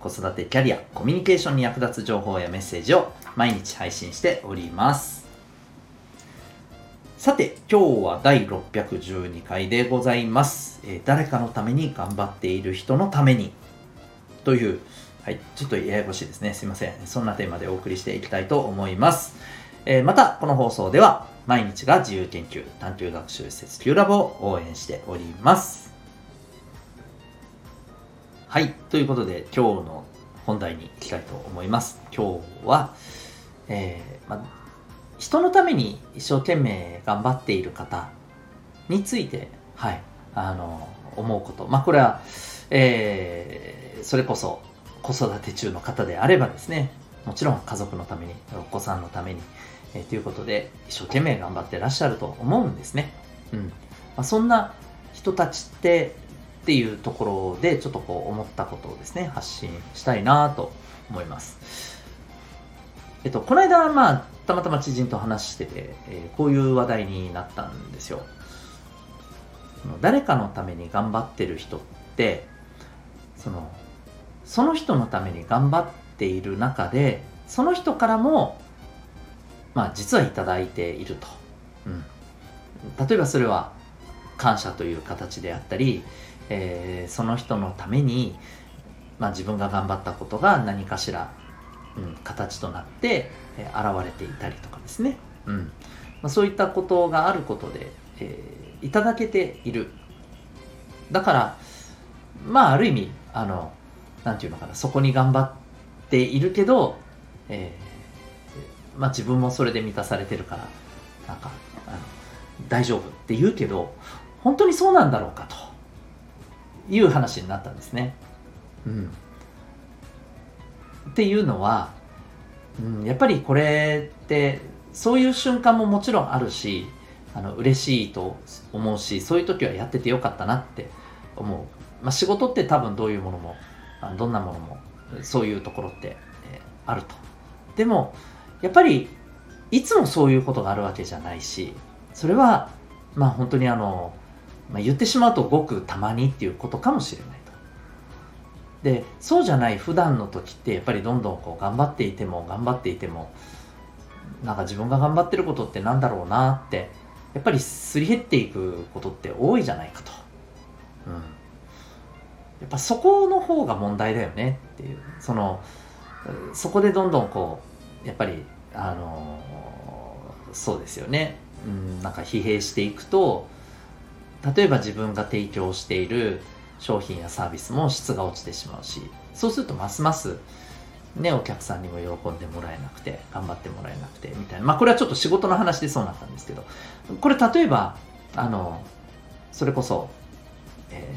子育てキャリア、コミュニケーションに役立つ情報やメッセージを毎日配信しております。さて、今日は第612回でございます。えー、誰かのために頑張っている人のためにという、はい、ちょっとややこしいですね。すいません。そんなテーマでお送りしていきたいと思います。えー、また、この放送では毎日が自由研究探究学習施設 Q ラボを応援しております。はい。ということで、今日の本題に行きたいと思います。今日は、えー、ま、人のために一生懸命頑張っている方について、はい、あの、思うこと。まあ、これは、えー、それこそ子育て中の方であればですね、もちろん家族のために、お子さんのために、えー、ということで、一生懸命頑張ってらっしゃると思うんですね。うん。まあ、そんな人たちって、っていうところでちょっとこう思ったことをですね、発信したいなと思います。えっと、この間、まあ、たまたま知人と話してて、えー、こういう話題になったんですよ。誰かのために頑張ってる人って、その、その人のために頑張っている中で、その人からも、まあ、実はいただいていると。うん。例えばそれは、感謝という形であったり、えー、その人のために、まあ、自分が頑張ったことが何かしら、うん、形となって、えー、現れていたりとかですね、うん。まあ、そういったことがあることで、えー、いただけている。だからまあある意味あのなんていうのかなそこに頑張っているけど、えーまあ、自分もそれで満たされてるからなんかあの大丈夫って言うけど本当にそうなんだろうかと。いう話になったんですね。うん、っていうのは、うん、やっぱりこれってそういう瞬間ももちろんあるしあの嬉しいと思うしそういう時はやっててよかったなって思う、まあ、仕事って多分どういうものもどんなものもそういうところって、えー、あると。でもやっぱりいつもそういうことがあるわけじゃないしそれはまあ本当にあのまあ、言ってしまうとごくたまにっていうことかもしれないと。でそうじゃない普段の時ってやっぱりどんどんこう頑張っていても頑張っていてもなんか自分が頑張ってることってなんだろうなってやっぱりすり減っていくことって多いじゃないかと。うん。やっぱそこの方が問題だよねっていう。その、そこでどんどんこう、やっぱり、あのそうですよね。うん、なんか疲弊していくと、例えば自分が提供している商品やサービスも質が落ちてしまうしそうするとますますねお客さんにも喜んでもらえなくて頑張ってもらえなくてみたいな。まあこれはちょっと仕事の話でそうなったんですけどこれ例えばあのそれこそ、え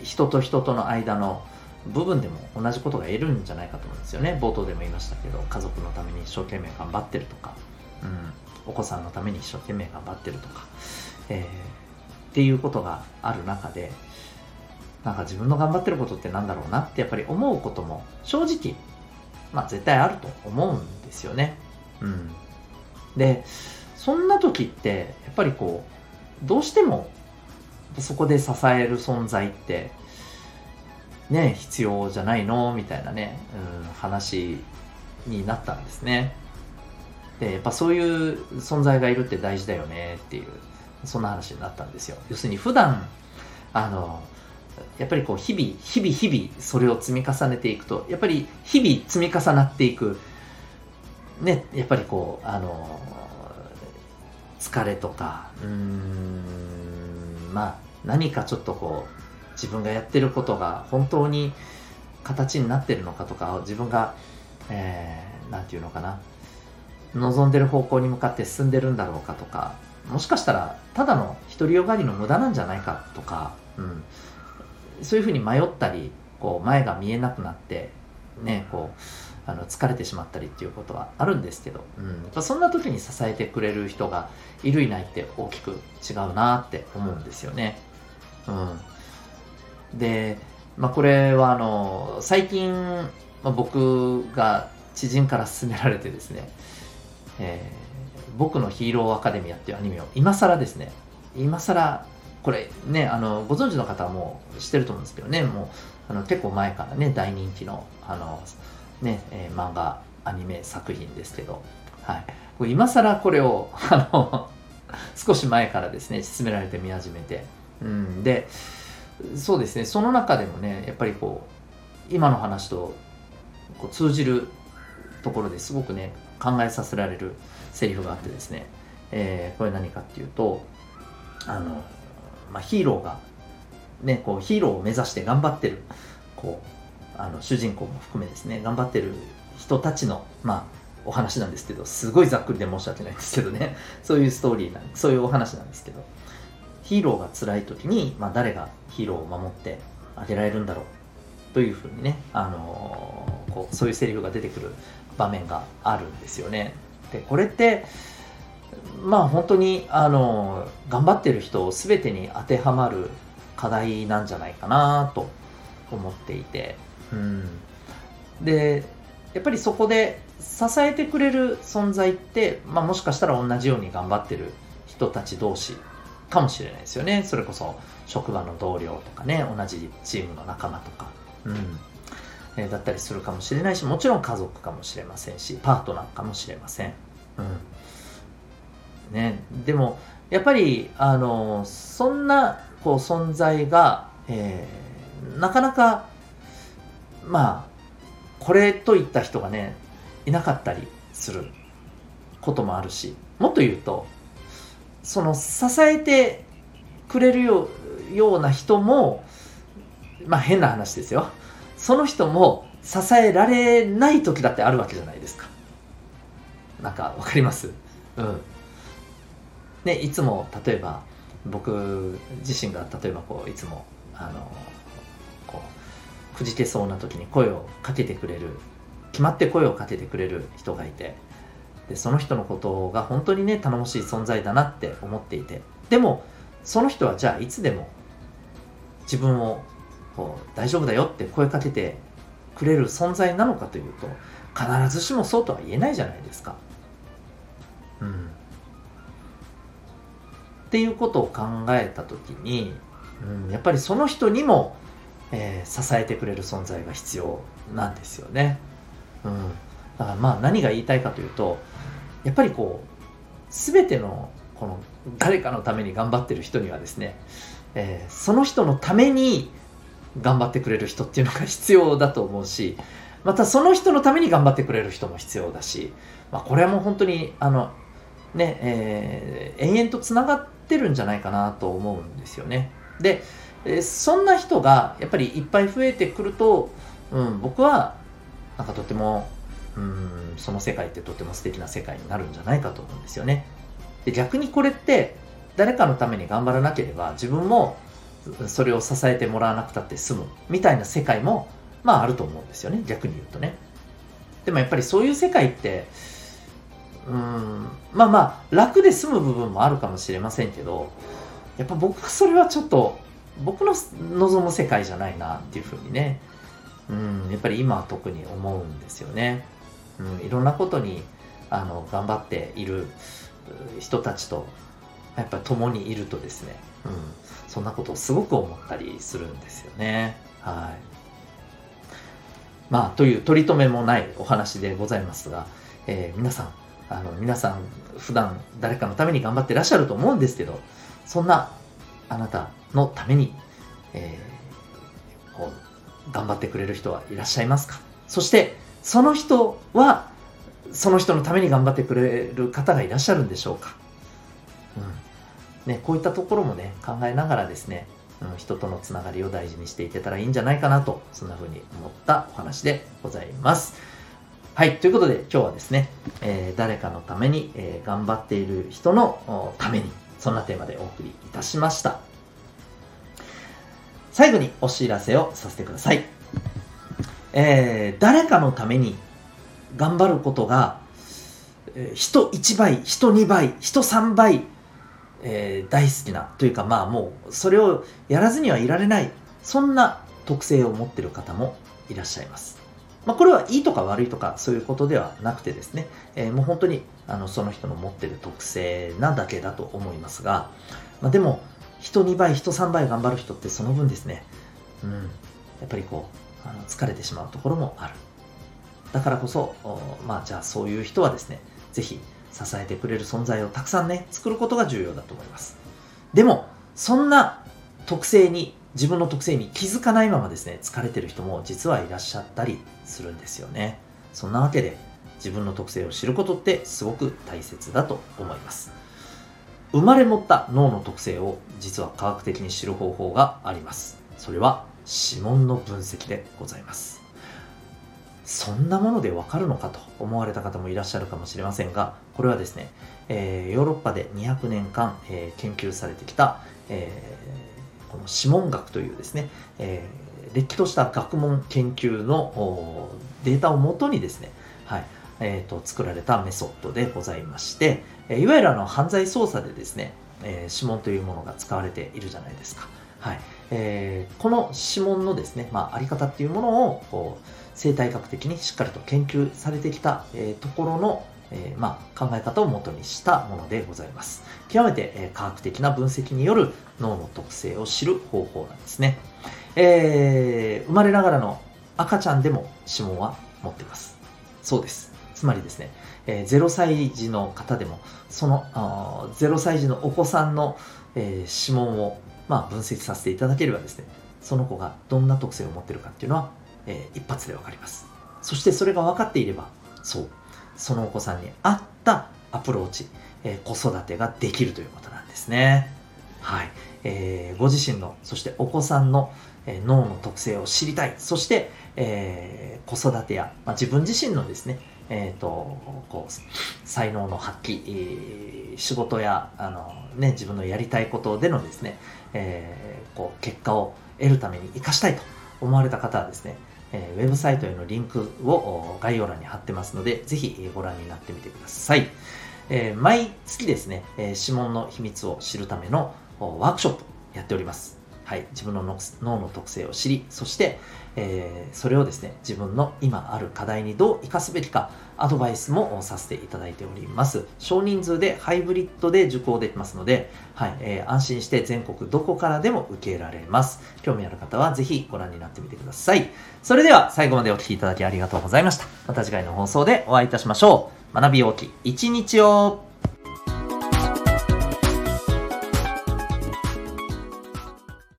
ー、人と人との間の部分でも同じことが得るんじゃないかと思うんですよね。冒頭でも言いましたけど家族のために一生懸命頑張ってるとか、うん、お子さんのために一生懸命頑張ってるとか、えーっていうことがある中でなんか自分の頑張ってることってなんだろうなってやっぱり思うことも正直まあ絶対あると思うんですよね。うん。で、そんな時ってやっぱりこうどうしてもそこで支える存在ってね必要じゃないの？みたいなね、うん、話になったんですね。でやっぱそういう存在がいるって大事だよねっていうそんな話になったんですよ。要するに普段、あの、やっぱりこう日々、日々日々それを積み重ねていくと、やっぱり日々積み重なっていく、ね、やっぱりこう、あの、疲れとか、うん、まあ何かちょっとこう、自分がやってることが本当に形になってるのかとか、自分が、えー、ていうのかな、望んでる方向に向かって進んでるんだろうかとか、もしかしたらただの独りよがりの無駄なんじゃないかとか、うん、そういうふうに迷ったりこう前が見えなくなってねこうあの疲れてしまったりっていうことはあるんですけど、うん、そんな時に支えてくれる人がいるいないって大きく違うなって思うんですよね。うん、で、まあ、これはあの最近、まあ、僕が知人から勧められてですね、えー、僕のヒーローアカデミアっていうアニメを今更ですね。今更これねあのご存知の方はもう知ってると思うんですけどね。もうあの結構前からね大人気のあのね、えー、漫画アニメ作品ですけど、はい、これ今更これを あの少し前からですね勧められて見始めて、うん、でそうですね。その中でもねやっぱりこう今の話とこう通じるところですごくね考えさせられるセリフがあってですね、えー、これ何かっていうとあの、まあ、ヒーローがねこうヒーローを目指して頑張ってるこうあの主人公も含めですね頑張ってる人たちのまあお話なんですけどすごいざっくりで申し訳ないんですけどね そういうストーリーなそういうお話なんですけどヒーローが辛い時に、まあ、誰がヒーローを守ってあげられるんだろうというふうにね、あのー、こうそういうセリフが出てくる場面があるんですよね。でこれってまあ本当にあの頑張ってる人全てに当てはまる課題なんじゃないかなと思っていて、うん、でやっぱりそこで支えてくれる存在って、まあ、もしかしたら同じように頑張ってる人たち同士かもしれないですよね。それこそ職場の同僚とかね同じチームの仲間とか、うん。え、だったりするかもしれないしもちろん家族かもしれませんしパートナーかもしれません、うん。ね、でもやっぱりあのそんなこう存在が、えー、なかなかまあこれといった人がねいなかったりすることもあるしもっと言うとその支えてくれるような人もまあ変な話ですよ。その人も支えられない時だってあるわけじゃないですか。なんかわかります？うん。ねいつも例えば僕自身が例えばこういつもあのこうくじけそうな時に声をかけてくれる決まって声をかけてくれる人がいてでその人のことが本当にね頼もしい存在だなって思っていてでもその人はじゃあいつでも自分をこう大丈夫だよって声かけてくれる存在なのかというと必ずしもそうとは言えないじゃないですか。うん、っていうことを考えた時に、うん、やっぱりその人にも、えー、支えてくれる存在が必要なんですよね。うん、だからまあ何が言いたいかというとやっぱりこう全てのこの誰かのために頑張ってる人にはですね、えー、その人のために頑張ってくれる人っていうのが必要だと思うしまたその人のために頑張ってくれる人も必要だし、まあ、これはもう本当にあのね、えー、延々とつながってるんじゃないかなと思うんですよね。で、え、そんな人がやっぱりいっぱい増えてくると、うん、僕はなんかとてもうんその世界ってとても素敵な世界になるんじゃないかと思うんですよね。で逆にこれって誰かのために頑張らなければ自分もそれを支えてもらわなくたって済むみたいな世界もまああると思うんですよね逆に言うとね。でもやっぱりそういう世界ってうんまあまあ楽で済む部分もあるかもしれませんけどやっぱ僕それはちょっと僕の望む世界じゃないなっていうふうにねうんやっぱり今は特に思うんですよね。うん、いろんなことにあの頑張っている人たちとやっぱ共にいるとですね、うん、そんなことをすごく思ったりするんですよね。はい。まあ、という取り留めもないお話でございますが、えー、皆さん、あの、皆さん、普段誰かのために頑張ってらっしゃると思うんですけど、そんなあなたのために、えー、こう、頑張ってくれる人はいらっしゃいますか？そして、その人は、その人のために頑張ってくれる方がいらっしゃるんでしょうか？ね、こういったところもね、考えながらですね、うん、人とのつながりを大事にしていけたらいいんじゃないかなと、そんな風に思ったお話でございます。はい。ということで、今日はですね、えー、誰かのために、えー、頑張っている人のために、そんなテーマでお送りいたしました。最後にお知らせをさせてください。えー、誰かのために頑張ることが、人1倍人2倍人3倍、えー、大好きなというかまあもうそれをやらずにはいられないそんな特性を持ってる方もいらっしゃいます。まあ、これはいいとか悪いとかそういうことではなくてですね、えー、もう本当にあのその人の持ってる特性なだけだと思いますが、まあ、でも人2倍人3倍頑張る人ってその分ですね、うん、やっぱりこうあの疲れてしまうところもあるだからこそまあじゃあそういう人はですね是非支えてくれる存在をたくさんね作ることが重要だと思います。でもそんな特性に自分の特性に気づかないままですね疲れてる人も実はいらっしゃったりするんですよね。そんなわけで自分の特性を知ることってすごく大切だと思います。生まれ持った脳の特性を実は科学的に知る方法があります。それは指紋の分析でございます。そんなものでわかるのかと思われた方もいらっしゃるかもしれませんがこれはですね、えー、ヨーロッパで200年間、えー、研究されてきた、えー、この指紋学というですね、えー、れっきとした学問研究のデータをもとにですね、はいえーと、作られたメソッドでございまして、えいわゆるあの犯罪捜査でですね、えー、指紋というものが使われているじゃないですか。はいえー、この指紋のですね、まあ、あり方っていうものをこう生態学的にしっかりと研究されてきた、え、ところの、え、まあ、考え方をもとにしたものでございます。極めて、え科学的な分析による脳の特性を知る方法なんですね。えー、生まれながらの赤ちゃんでも指紋は持っています。そうです。つまりですね、えー、0歳児の方でも、そのあ0歳児のお子さんの、えー、指紋を、まあ、分析させていただければですね、その子がどんな特性を持ってるかっていうのは、えー、一発でわかります。そしてそれが分かっていれば、そう、そのお子さんに合ったアプローチ、えー、子育てができるということなんですね。はい。えー、ご自身の、そしてお子さんの、えー、脳の特性を知りたい。そして、えー、子育てや、まあ、自分自身のですね、えっ、と、こう、才能の発揮、えー、仕事や、あの、ね、自分のやりたいことでのですね、えー、こう、結果を得るために活かしたいと思われた方はですね、え、ウェブサイトへのリンクを概要欄に貼ってますので、ぜひご覧になってみてください。え、毎月ですね、え、指紋の秘密を知るためのワークショップやっております。はい、自分の脳の特性を知り、そして、えー、それをですね、自分の今ある課題にどう生かすべきか、アドバイスもさせていただいております。少人数でハイブリッドで受講できますので、はい、えー、安心して全国どこからでも受けられます。興味ある方はぜひご覧になってみてください。それでは最後までお聴きいただきありがとうございました。また次回の放送でお会いいたしましょう。学び大きい一日を